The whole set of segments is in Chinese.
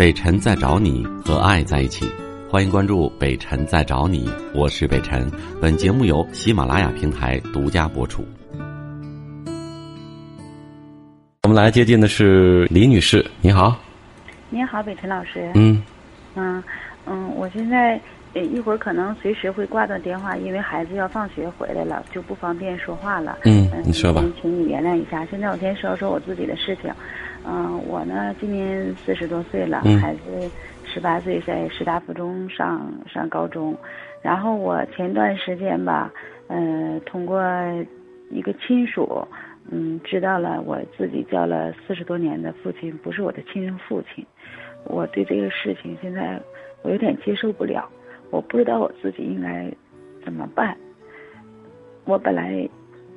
北辰在找你和爱在一起，欢迎关注北辰在找你，我是北辰。本节目由喜马拉雅平台独家播出。我们来接近的是李女士，你好。您好，北辰老师。嗯嗯嗯，我现在呃一会儿可能随时会挂断电话，因为孩子要放学回来了，就不方便说话了。嗯，你说吧。请你原谅一下。现在我先说说我自己的事情。嗯，我呢今年四十多岁了，嗯孩子十八岁在师大附中上上高中。然后我前段时间吧，呃，通过一个亲属，嗯，知道了我自己叫了四十多年的父亲不是我的亲生父亲。我对这个事情现在我有点接受不了，我不知道我自己应该怎么办。我本来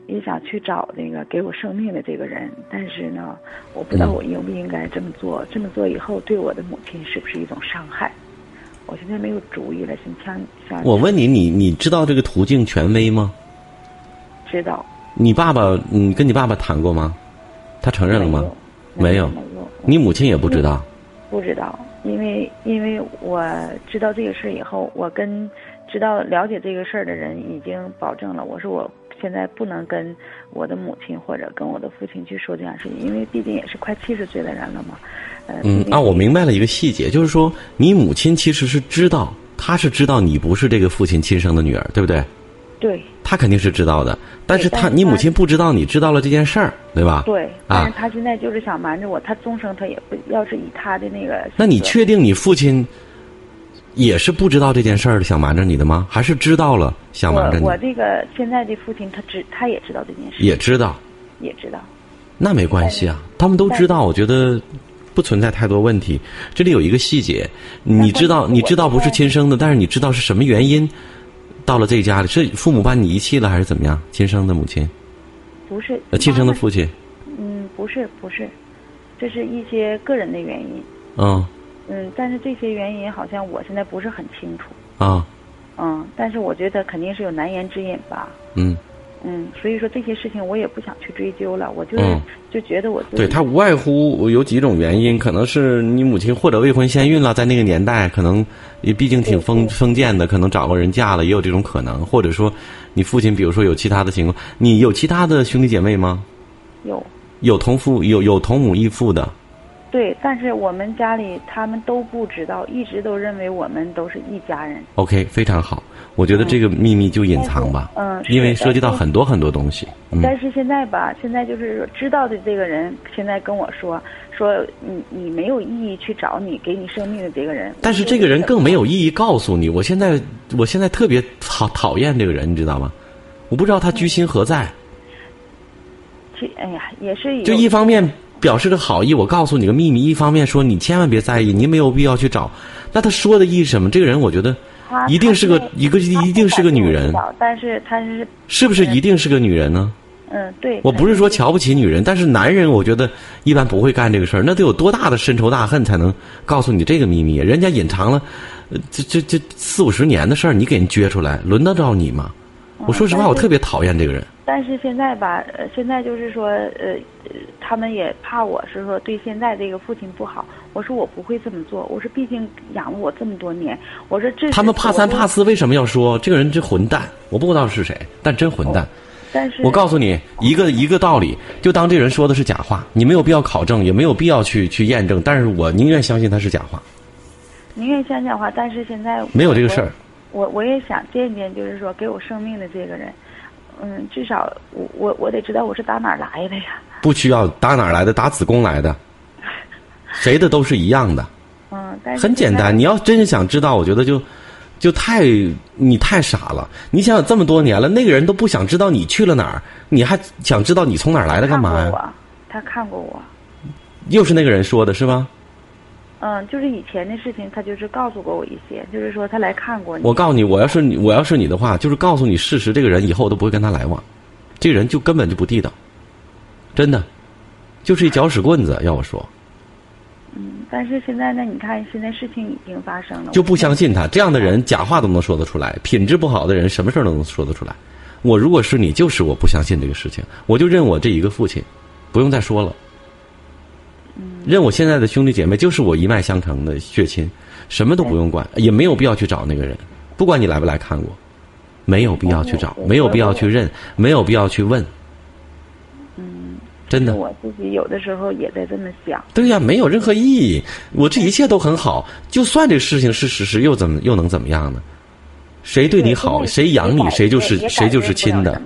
也想去找那个给我生命的这个人，但是呢，我不知道我应不应该这么做。这么做以后对我的母亲是不是一种伤害？我现在没有主意了，想想我问你，你你知道这个途径权威吗？知道你爸爸，你跟你爸爸谈过吗？他承认了吗？没有没有，你母亲也不知道。不知道，因为因为我知道这个事以后，我跟知道了解这个事儿的人已经保证了，我说我现在不能跟我的母亲或者跟我的父亲去说这件事情，因为毕竟也是快七十岁的人了嘛。嗯啊，我明白了一个细节，就是说你母亲其实是知道，她是知道你不是这个父亲亲生的女儿，对不对？对她肯定是知道的，但是她，你母亲不知道你知道了这件事儿，对吧？对，但啊是他现在就是想瞒着我，她终生她也不要是以她的那个，那你确定你父亲也是不知道这件事儿想瞒着你的吗？还是知道了想瞒着你？我我这个现在的父亲他知他也知道这件事，也知道，也知道。那没关系啊，他们都知道，我觉得不存在太多问题。这里有一个细节，你知道，你知道不是亲生的，但是你知道是什么原因到了这家里？是父母把你遗弃了，还是怎么样？亲生的母亲，不是呃，亲生的父亲，嗯，不是不是，这是一些个人的原因。嗯嗯，但是这些原因好像我现在不是很清楚。啊，嗯，但是我觉得肯定是有难言之隐吧。嗯，嗯，所以说这些事情我也不想去追究了，我就是、嗯就觉得我自己对他无外乎有几种原因，可能是你母亲或者未婚先孕了，在那个年代可能也毕竟挺封封建的，可能找个人嫁了，也有这种可能，或者说你父亲比如说有其他的情况，你有其他的兄弟姐妹吗？有有同父有有同母异父的，对，但是我们家里他们都不知道，一直都认为我们都是一家人。OK，非常好。我觉得这个秘密就隐藏吧，嗯，因为涉及到很多很多东西。嗯，但是现在吧，现在就是知道的这个人，现在跟我说说你你没有意义去找你给你生命的这个人。但是这个人更没有意义告诉你。我现在我现在特别讨讨厌这个人，你知道吗？我不知道他居心何在。去，哎呀，也是就一方面表示的好意，我告诉你个秘密；一方面说你千万别在意，你没有必要去找。那他说的意义是什么？这个人我觉得一定是个一个一定是个女人但是他是是不是一定是个女人呢？嗯对。我不是说瞧不起女人，但是男人我觉得一般不会干这个事儿。那得有多大的深仇大恨才能告诉你这个秘密？人家隐藏了，呃这这这四五十年的事儿，你给人撅出来，轮得着你吗？我说实话，我特别讨厌这个人。但是现在吧，呃，现在就是说，呃，呃他们也怕我是说对现在这个父亲不好。我说我不会这么做。我说毕竟养了我这么多年。我说这他们怕三怕四，为什么要说这个人真混蛋？我不知道是谁，但真混蛋。但是我告诉你一个一个道理，就当这人说的是假话，你没有必要考证，也没有必要去去验证，但是我宁愿相信他是假话，宁愿相信假话，但是现在没有这个事儿。我我也想见见，就是说给我生命的这个人。嗯，至少我我我得知道我是打哪儿来的呀。不需要打哪儿来的，打子宫来的，谁的都是一样的，嗯，但是很简单。你要真是想知道，我觉得就就太你太傻了。你想想这么多年了，那个人都不想知道你去了哪儿，你还想知道你从哪儿来的干嘛呀？看过我，他看过我。又是那个人说的是吧？嗯，就是以前的事情，他就是告诉过我一些，就是说他来看过你。我告诉你，我要是你，我要是你的话，就是告诉你事实，这个人以后都不会跟他来往，这个人就根本就不地道，真的，就是一搅屎棍子。要我说，嗯，但是现在呢，你看现在事情已经发生了，就不相信他这样的人，假话都能说得出来，品质不好的人，什么事儿都能说得出来。我如果是你，就是我不相信这个事情，我就认我这一个父亲，不用再说了。嗯，认我现在的兄弟姐妹就是我一脉相承的血亲，什么都不用管，也没有必要去找那个人，不管你来不来看我，没有必要去找，没有必要去认，没有必要去问。嗯，真的，我自己有的时候也在这么想。对呀，没有任何意义。我这一切都很好，就算这个事情是事实，又怎么又能怎么样呢？谁对你好，谁养你，谁就是谁就是亲的。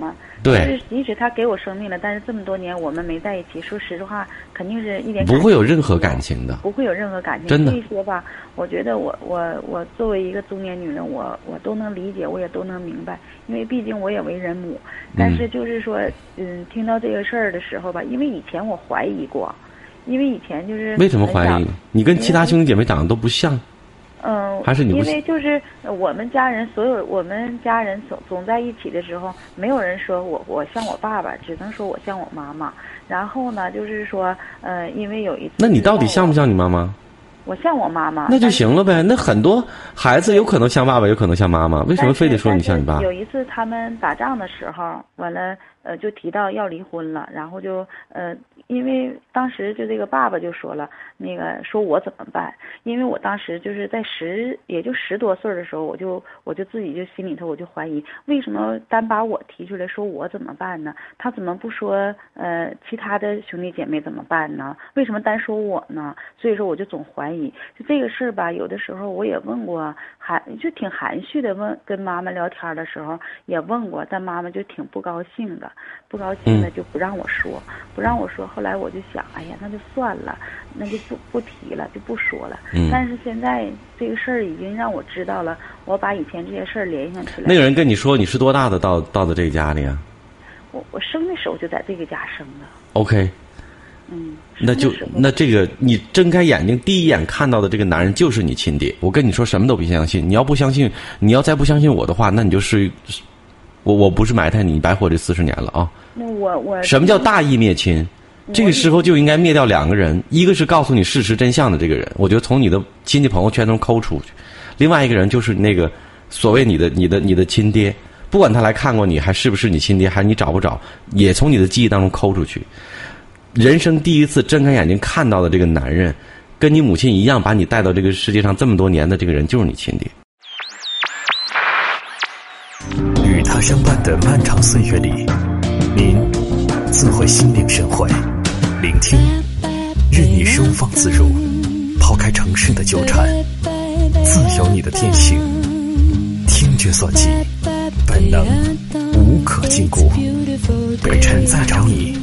对，即使他给我生命了，但是这么多年我们没在一起。说实话，肯定是一点不会有任何感情的，不会有任何感情。真的，这些吧，我觉得我我我作为一个中年女人，我我都能理解，我也都能明白。因为毕竟我也为人母，但是就是说，嗯，听到这个事儿的时候吧，因为以前我怀疑过，因为以前就是为什么怀疑？你跟其他兄弟姐妹长得都不像。嗯，还是你因为就是我们家人，所有我们家人总总在一起的时候，没有人说我我像我爸爸，只能说我像我妈妈。然后呢，就是说，呃，因为有一次，那你到底像不像你妈妈？我像我妈妈，那就行了呗。那很多孩子有可能像爸爸，有可能像妈妈，为什么非得说你像你爸？有一次他们打仗的时候，完了，呃，就提到要离婚了，然后就呃。因为当时就这个爸爸就说了，那个说我怎么办？因为我当时就是在十也就十多岁的时候，我就我就自己就心里头我就怀疑，为什么单把我提出来说我怎么办呢？他怎么不说呃其他的兄弟姐妹怎么办呢？为什么单说我呢？所以说我就总怀疑，就这个事儿吧，有的时候我也问过，含就挺含蓄的问跟妈妈聊天的时候也问过，但妈妈就挺不高兴的，不高兴的就不让我说，不让我说。后来我就想，哎呀，那就算了，那就不不提了，就不说了。嗯。但是现在这个事儿已经让我知道了，我把以前这些事儿联想起来。那个人跟你说你是多大的到到的这个家里啊？我我生的时候就在这个家生的。OK。嗯。那就那这个你睁开眼睛第一眼看到的这个男人就是你亲爹。我跟你说什么都别相信，你要不相信，你要再不相信我的话，那你就是我我不是埋汰你，你白活这四十年了啊。那我我什么叫大义灭亲？这个时候就应该灭掉两个人，一个是告诉你事实真相的这个人，我觉得从你的亲戚朋友圈中抠出去；另外一个人就是那个所谓你的、你的、你的亲爹，不管他来看过你，还是不是你亲爹，还是你找不找，也从你的记忆当中抠出去。人生第一次睁开眼睛看到的这个男人，跟你母亲一样把你带到这个世界上这么多年的这个人，就是你亲爹。的漫长岁月里，您自会心领神会。聆听，任你收放自如，抛开城市的纠缠，自由你的天性，听觉所及，本能无可禁锢。北辰在找你，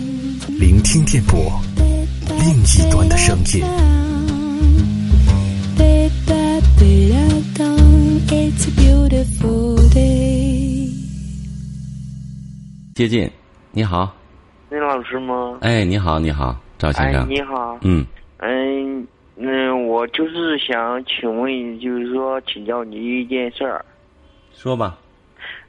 聆听电波，另一端的声音。接近，你好。那老师吗？哎，你好，你好，赵先生。哎，你好。嗯。嗯，嗯，我就是想请问，就是说请教你一件事儿。说吧。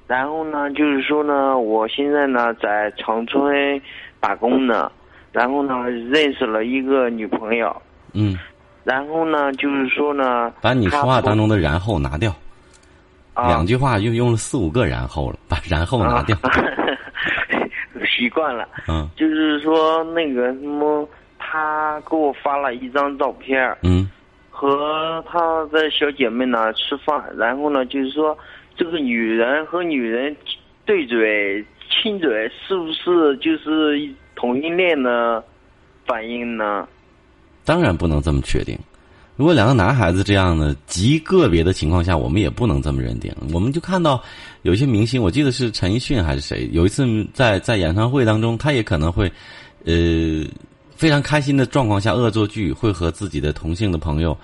然后呢，就是说呢，我现在呢在长春打工呢，然后呢认识了一个女朋友。嗯。然后呢，就是说呢。把你说话当中的“然后”拿掉。啊。两句话又用了四五个“然后”了，把“然后”拿掉。习惯了，嗯，就是说那个什么，他给我发了一张照片，嗯，和他的小姐妹呢吃饭，然后呢，就是说这个女人和女人对嘴亲嘴，是不是就是同性恋的反应呢？当然不能这么确定。如果两个男孩子这样的极个别的情况下，我们也不能这么认定。我们就看到有一些明星，我记得是陈奕迅还是谁，有一次在在演唱会当中，他也可能会，呃，非常开心的状况下恶作剧，会和自己的同性的朋友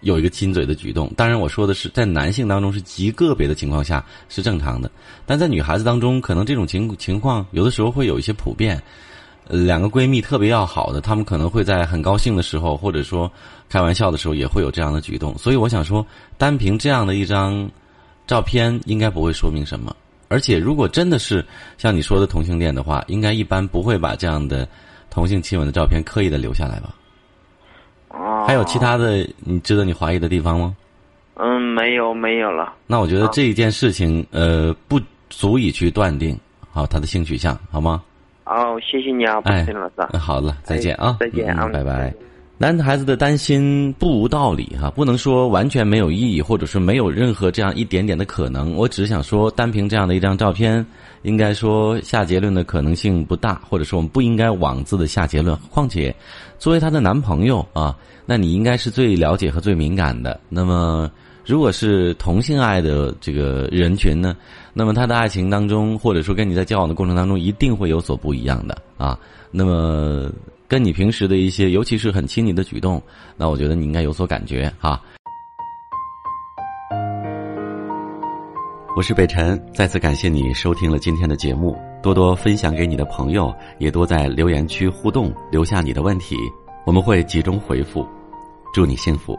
有一个亲嘴的举动。当然，我说的是在男性当中是极个别的情况下是正常的，但在女孩子当中，可能这种情情况有的时候会有一些普遍。两个闺蜜特别要好的，她们可能会在很高兴的时候，或者说开玩笑的时候，也会有这样的举动。所以我想说，单凭这样的一张照片，应该不会说明什么。而且，如果真的是像你说的同性恋的话，应该一般不会把这样的同性亲吻的照片刻意的留下来吧？哦。还有其他的，你值得你怀疑的地方吗？嗯，没有，没有了。那我觉得这一件事情，呃，不足以去断定好他的性取向，好吗？哦，谢谢你啊，哎，老师。好了，再见啊，再见啊，拜拜。男孩子的担心不无道理哈，不能说完全没有意义，或者是没有任何这样一点点的可能。我只想说，单凭这样的一张照片，应该说下结论的可能性不大，或者说我们不应该妄自的下结论。况且，作为她的男朋友啊，那你应该是最了解和最敏感的。那么，如果是同性爱的这个人群呢，那么他的爱情当中，或者说跟你在交往的过程当中，一定会有所不一样的啊。那么。跟你平时的一些，尤其是很亲昵的举动，那我觉得你应该有所感觉哈。我是北辰，再次感谢你收听了今天的节目，多多分享给你的朋友，也多在留言区互动，留下你的问题，我们会集中回复。祝你幸福。